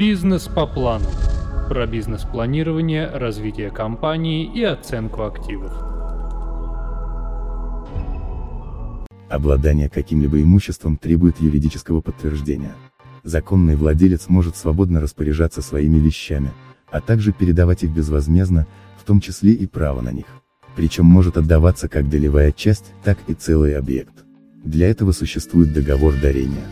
Бизнес по плану. Про бизнес-планирование, развитие компании и оценку активов. Обладание каким-либо имуществом требует юридического подтверждения. Законный владелец может свободно распоряжаться своими вещами, а также передавать их безвозмездно, в том числе и право на них. Причем может отдаваться как долевая часть, так и целый объект. Для этого существует договор дарения.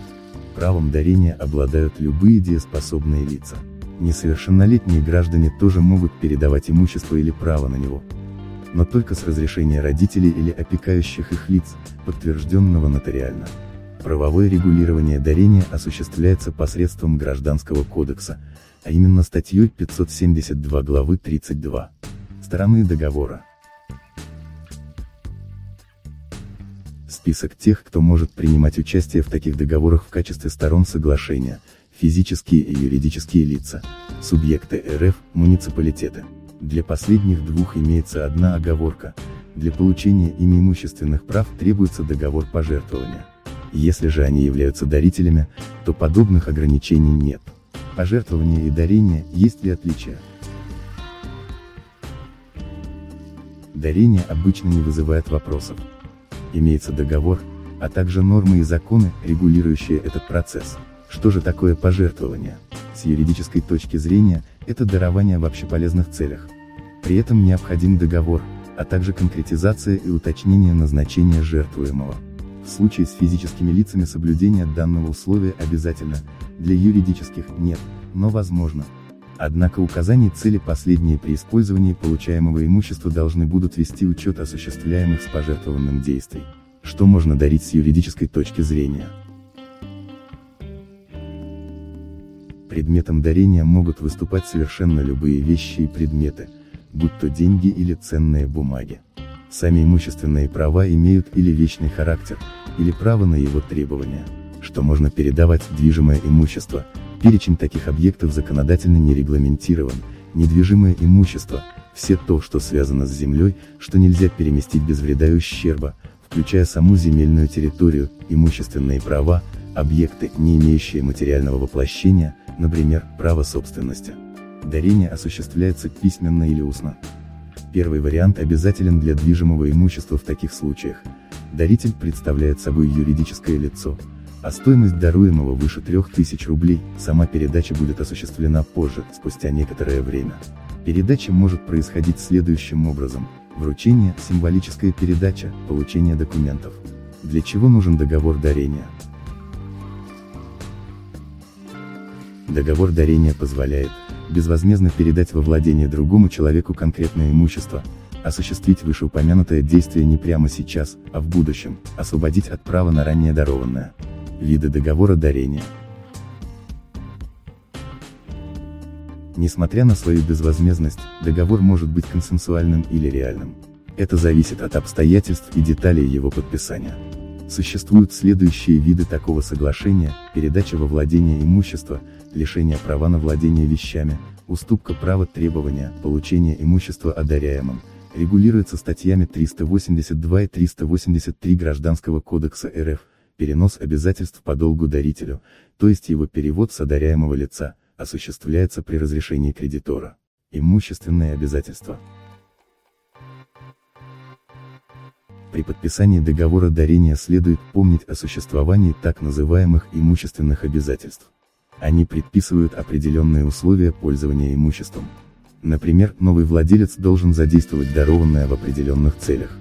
Правом дарения обладают любые дееспособные лица. Несовершеннолетние граждане тоже могут передавать имущество или право на него. Но только с разрешения родителей или опекающих их лиц, подтвержденного нотариально. Правовое регулирование дарения осуществляется посредством Гражданского кодекса, а именно статьей 572 главы 32. Стороны договора. Список тех, кто может принимать участие в таких договорах в качестве сторон соглашения, физические и юридические лица, субъекты РФ, муниципалитеты. Для последних двух имеется одна оговорка, для получения ими имущественных прав требуется договор пожертвования. Если же они являются дарителями, то подобных ограничений нет. Пожертвование и дарение, есть ли отличия? Дарение обычно не вызывает вопросов. Имеется договор, а также нормы и законы, регулирующие этот процесс. Что же такое пожертвование? С юридической точки зрения, это дарование в общеполезных целях. При этом необходим договор, а также конкретизация и уточнение назначения жертвуемого. В случае с физическими лицами соблюдение данного условия обязательно, для юридических – нет, но возможно. Однако указание цели последние при использовании получаемого имущества должны будут вести учет осуществляемых с пожертвованным действий. Что можно дарить с юридической точки зрения? Предметом дарения могут выступать совершенно любые вещи и предметы, будь то деньги или ценные бумаги. Сами имущественные права имеют или вечный характер, или право на его требования, что можно передавать движимое имущество, перечень таких объектов законодательно не регламентирован, недвижимое имущество, все то, что связано с землей, что нельзя переместить без вреда и ущерба, включая саму земельную территорию, имущественные права, объекты, не имеющие материального воплощения, например, право собственности. Дарение осуществляется письменно или устно. Первый вариант обязателен для движимого имущества в таких случаях, даритель представляет собой юридическое лицо, а стоимость даруемого выше 3000 рублей, сама передача будет осуществлена позже, спустя некоторое время. Передача может происходить следующим образом. Вручение, символическая передача, получение документов. Для чего нужен договор дарения? Договор дарения позволяет, безвозмездно передать во владение другому человеку конкретное имущество, осуществить вышеупомянутое действие не прямо сейчас, а в будущем, освободить от права на ранее дарованное. Виды договора дарения. Несмотря на свою безвозмездность, договор может быть консенсуальным или реальным. Это зависит от обстоятельств и деталей его подписания. Существуют следующие виды такого соглашения, передача во владение имущества, лишение права на владение вещами, уступка права требования, получение имущества одаряемым, регулируется статьями 382 и 383 Гражданского кодекса РФ, перенос обязательств по долгу дарителю, то есть его перевод с одаряемого лица, осуществляется при разрешении кредитора. Имущественные обязательства. При подписании договора дарения следует помнить о существовании так называемых имущественных обязательств. Они предписывают определенные условия пользования имуществом. Например, новый владелец должен задействовать дарованное в определенных целях.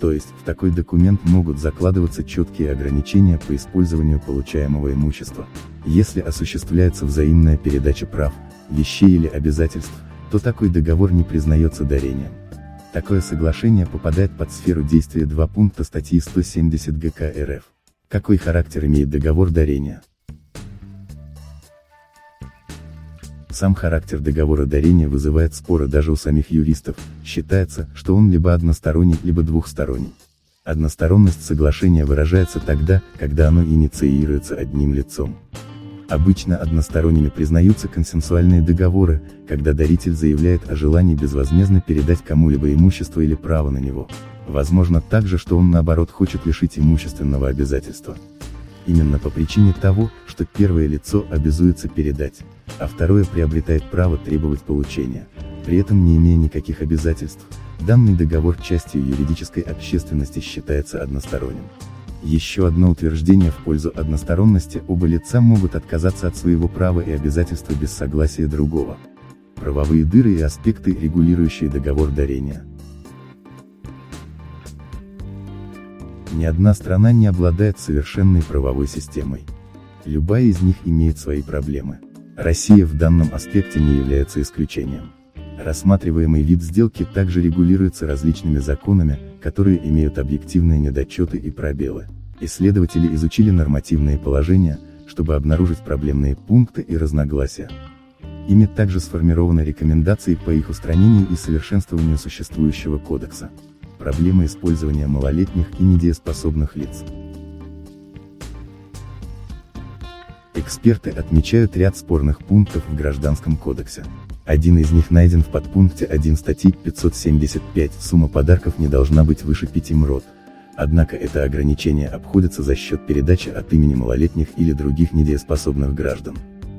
То есть, в такой документ могут закладываться четкие ограничения по использованию получаемого имущества. Если осуществляется взаимная передача прав, вещей или обязательств, то такой договор не признается дарением. Такое соглашение попадает под сферу действия два пункта статьи 170 ГК РФ. Какой характер имеет договор дарения? Сам характер договора дарения вызывает споры даже у самих юристов, считается, что он либо односторонний, либо двухсторонний. Односторонность соглашения выражается тогда, когда оно инициируется одним лицом. Обычно односторонними признаются консенсуальные договоры, когда даритель заявляет о желании безвозмездно передать кому-либо имущество или право на него. Возможно также, что он наоборот хочет лишить имущественного обязательства. Именно по причине того, что первое лицо обязуется передать, а второе приобретает право требовать получения, при этом не имея никаких обязательств, данный договор частью юридической общественности считается односторонним. Еще одно утверждение в пользу односторонности, оба лица могут отказаться от своего права и обязательства без согласия другого. Правовые дыры и аспекты, регулирующие договор дарения. Ни одна страна не обладает совершенной правовой системой. Любая из них имеет свои проблемы. Россия в данном аспекте не является исключением. Рассматриваемый вид сделки также регулируется различными законами, которые имеют объективные недочеты и пробелы. Исследователи изучили нормативные положения, чтобы обнаружить проблемные пункты и разногласия. Ими также сформированы рекомендации по их устранению и совершенствованию существующего кодекса. Проблемы использования малолетних и недееспособных лиц. Эксперты отмечают ряд спорных пунктов в Гражданском кодексе. Один из них найден в подпункте 1 статьи 575, сумма подарков не должна быть выше 5 мрот. Однако это ограничение обходится за счет передачи от имени малолетних или других недееспособных граждан.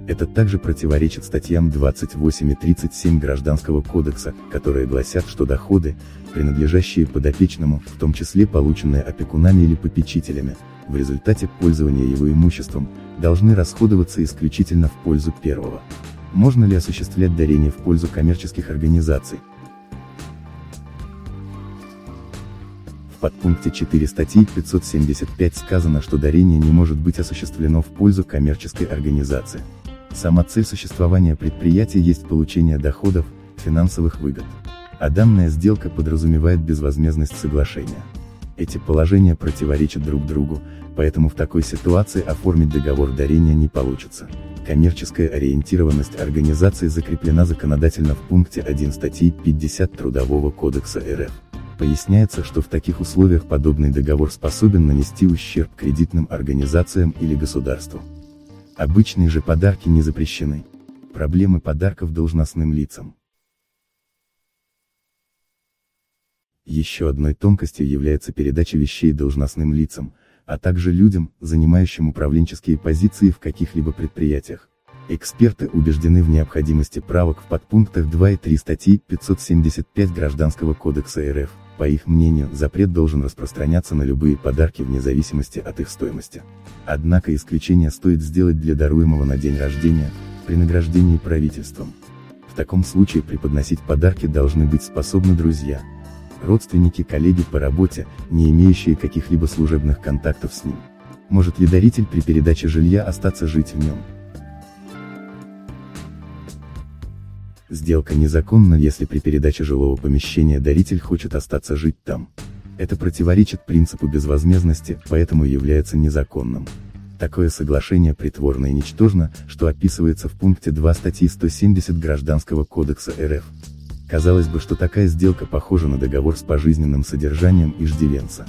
Это также противоречит статьям 28 и 37 Гражданского кодекса, которые гласят, что доходы, принадлежащие подопечному, в том числе полученные опекунами или попечителями, в результате пользования его имуществом, должны расходоваться исключительно в пользу первого. Можно ли осуществлять дарение в пользу коммерческих организаций? В подпункте 4 статьи 575 сказано, что дарение не может быть осуществлено в пользу коммерческой организации. Сама цель существования предприятия есть получение доходов, финансовых выгод. А данная сделка подразумевает безвозмездность соглашения. Эти положения противоречат друг другу, поэтому в такой ситуации оформить договор дарения не получится. Коммерческая ориентированность организации закреплена законодательно в пункте 1 статьи 50 Трудового кодекса РФ. Поясняется, что в таких условиях подобный договор способен нанести ущерб кредитным организациям или государству. Обычные же подарки не запрещены. Проблемы подарков должностным лицам. Еще одной тонкостью является передача вещей должностным лицам, а также людям, занимающим управленческие позиции в каких-либо предприятиях. Эксперты убеждены в необходимости правок в подпунктах 2 и 3 статьи 575 Гражданского кодекса РФ. По их мнению, запрет должен распространяться на любые подарки вне зависимости от их стоимости. Однако исключение стоит сделать для даруемого на день рождения, при награждении правительством. В таком случае преподносить подарки должны быть способны друзья, родственники, коллеги по работе, не имеющие каких-либо служебных контактов с ним. Может ли даритель при передаче жилья остаться жить в нем? Сделка незаконна, если при передаче жилого помещения даритель хочет остаться жить там. Это противоречит принципу безвозмездности, поэтому является незаконным. Такое соглашение притворно и ничтожно, что описывается в пункте 2 статьи 170 Гражданского кодекса РФ. Казалось бы, что такая сделка похожа на договор с пожизненным содержанием иждивенца.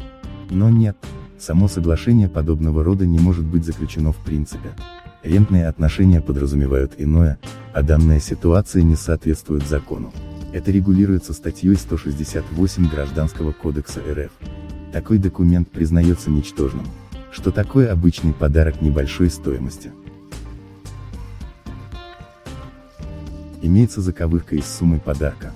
Но нет, само соглашение подобного рода не может быть заключено в принципе. Рентные отношения подразумевают иное, а данная ситуация не соответствует закону. Это регулируется статьей 168 Гражданского кодекса РФ. Такой документ признается ничтожным. Что такое обычный подарок небольшой стоимости? имеется заковырка из суммы подарка.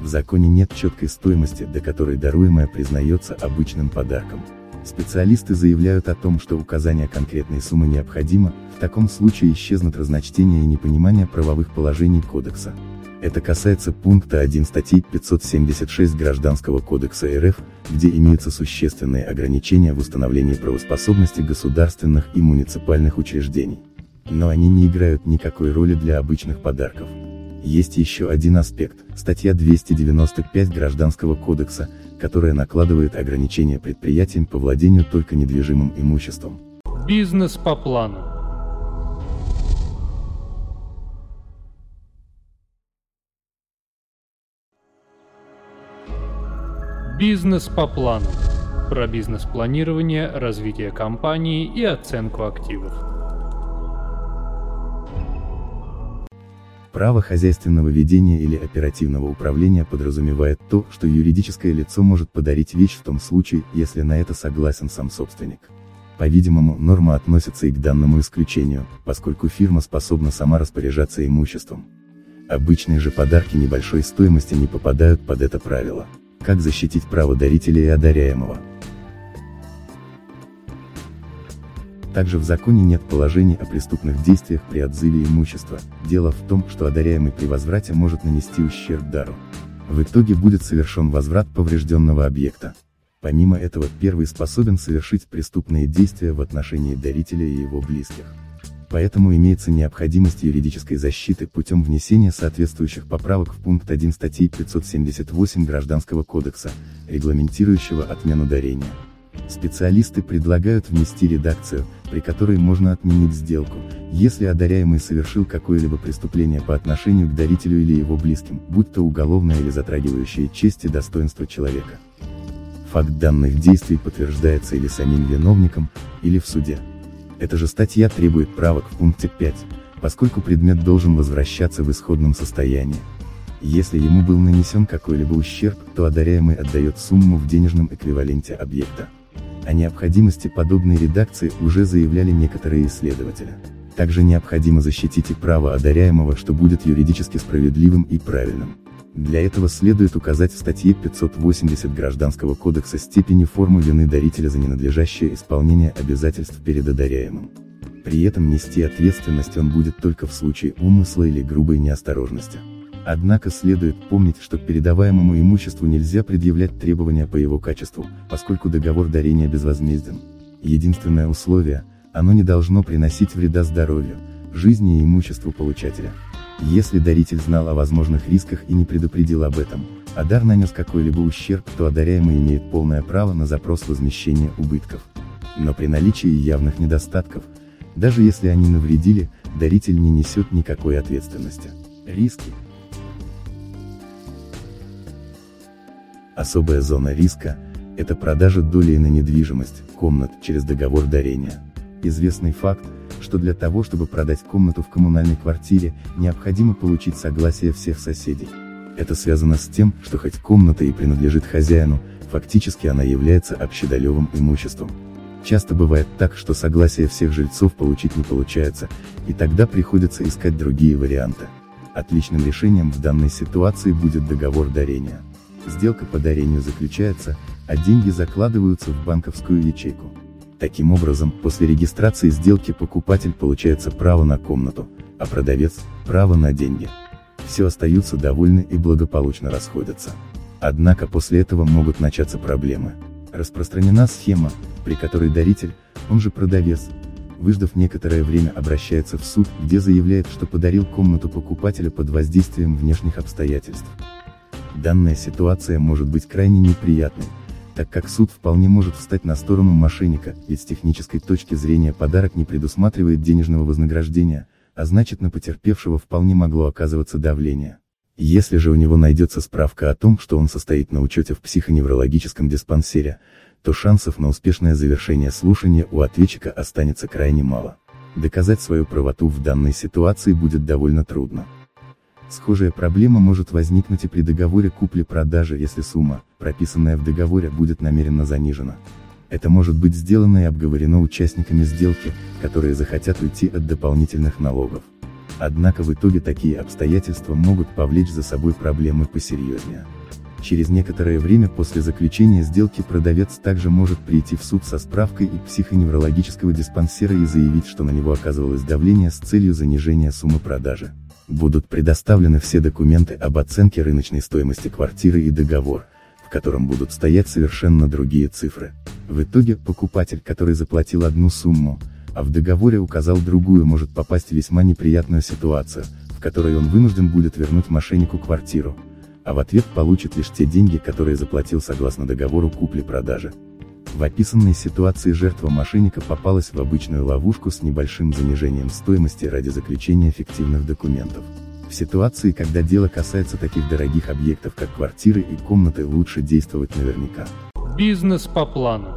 В законе нет четкой стоимости, до которой даруемое признается обычным подарком. Специалисты заявляют о том, что указание конкретной суммы необходимо, в таком случае исчезнут разночтения и непонимание правовых положений кодекса. Это касается пункта 1 статьи 576 Гражданского кодекса РФ, где имеются существенные ограничения в установлении правоспособности государственных и муниципальных учреждений. Но они не играют никакой роли для обычных подарков. Есть еще один аспект, статья 295 Гражданского кодекса, которая накладывает ограничения предприятиям по владению только недвижимым имуществом. Бизнес по плану. Бизнес по плану. Про бизнес-планирование, развитие компании и оценку активов. Право хозяйственного ведения или оперативного управления подразумевает то, что юридическое лицо может подарить вещь в том случае, если на это согласен сам собственник. По-видимому, норма относится и к данному исключению, поскольку фирма способна сама распоряжаться имуществом. Обычные же подарки небольшой стоимости не попадают под это правило. Как защитить право дарителя и одаряемого? Также в законе нет положений о преступных действиях при отзыве имущества. Дело в том, что одаряемый при возврате может нанести ущерб дару. В итоге будет совершен возврат поврежденного объекта. Помимо этого, первый способен совершить преступные действия в отношении дарителя и его близких. Поэтому имеется необходимость юридической защиты путем внесения соответствующих поправок в пункт 1 статьи 578 Гражданского кодекса, регламентирующего отмену дарения. Специалисты предлагают внести редакцию, при которой можно отменить сделку, если одаряемый совершил какое-либо преступление по отношению к дарителю или его близким, будь то уголовное или затрагивающее честь и достоинство человека. Факт данных действий подтверждается или самим виновником, или в суде. Эта же статья требует правок в пункте 5, поскольку предмет должен возвращаться в исходном состоянии. Если ему был нанесен какой-либо ущерб, то одаряемый отдает сумму в денежном эквиваленте объекта. О необходимости подобной редакции уже заявляли некоторые исследователи. Также необходимо защитить и право одаряемого, что будет юридически справедливым и правильным. Для этого следует указать в статье 580 Гражданского кодекса степени формы вины дарителя за ненадлежащее исполнение обязательств перед одаряемым. При этом нести ответственность он будет только в случае умысла или грубой неосторожности. Однако следует помнить, что к передаваемому имуществу нельзя предъявлять требования по его качеству, поскольку договор дарения безвозмезден. Единственное условие – оно не должно приносить вреда здоровью, жизни и имуществу получателя. Если даритель знал о возможных рисках и не предупредил об этом, а дар нанес какой-либо ущерб, то одаряемый имеет полное право на запрос возмещения убытков. Но при наличии явных недостатков, даже если они навредили, даритель не несет никакой ответственности. Риски. Особая зона риска – это продажа доли на недвижимость, комнат, через договор дарения. Известный факт, что для того, чтобы продать комнату в коммунальной квартире, необходимо получить согласие всех соседей. Это связано с тем, что хоть комната и принадлежит хозяину, фактически она является общедолевым имуществом. Часто бывает так, что согласие всех жильцов получить не получается, и тогда приходится искать другие варианты. Отличным решением в данной ситуации будет договор дарения. Сделка по дарению заключается, а деньги закладываются в банковскую ячейку. Таким образом, после регистрации сделки покупатель получается право на комнату, а продавец – право на деньги. Все остаются довольны и благополучно расходятся. Однако после этого могут начаться проблемы. Распространена схема, при которой даритель, он же продавец, выждав некоторое время обращается в суд, где заявляет, что подарил комнату покупателя под воздействием внешних обстоятельств. Данная ситуация может быть крайне неприятной, так как суд вполне может встать на сторону мошенника, ведь с технической точки зрения подарок не предусматривает денежного вознаграждения, а значит на потерпевшего вполне могло оказываться давление. Если же у него найдется справка о том, что он состоит на учете в психоневрологическом диспансере, то шансов на успешное завершение слушания у ответчика останется крайне мало. Доказать свою правоту в данной ситуации будет довольно трудно. Схожая проблема может возникнуть и при договоре купли-продажи, если сумма, прописанная в договоре, будет намеренно занижена. Это может быть сделано и обговорено участниками сделки, которые захотят уйти от дополнительных налогов. Однако в итоге такие обстоятельства могут повлечь за собой проблемы посерьезнее. Через некоторое время после заключения сделки продавец также может прийти в суд со справкой и психоневрологического диспансера и заявить, что на него оказывалось давление с целью занижения суммы продажи. Будут предоставлены все документы об оценке рыночной стоимости квартиры и договор, в котором будут стоять совершенно другие цифры. В итоге, покупатель, который заплатил одну сумму, а в договоре указал другую, может попасть в весьма неприятную ситуацию, в которой он вынужден будет вернуть мошеннику квартиру, а в ответ получит лишь те деньги, которые заплатил согласно договору купли-продажи. В описанной ситуации жертва мошенника попалась в обычную ловушку с небольшим занижением стоимости ради заключения фиктивных документов. В ситуации, когда дело касается таких дорогих объектов, как квартиры и комнаты, лучше действовать наверняка. Бизнес по плану.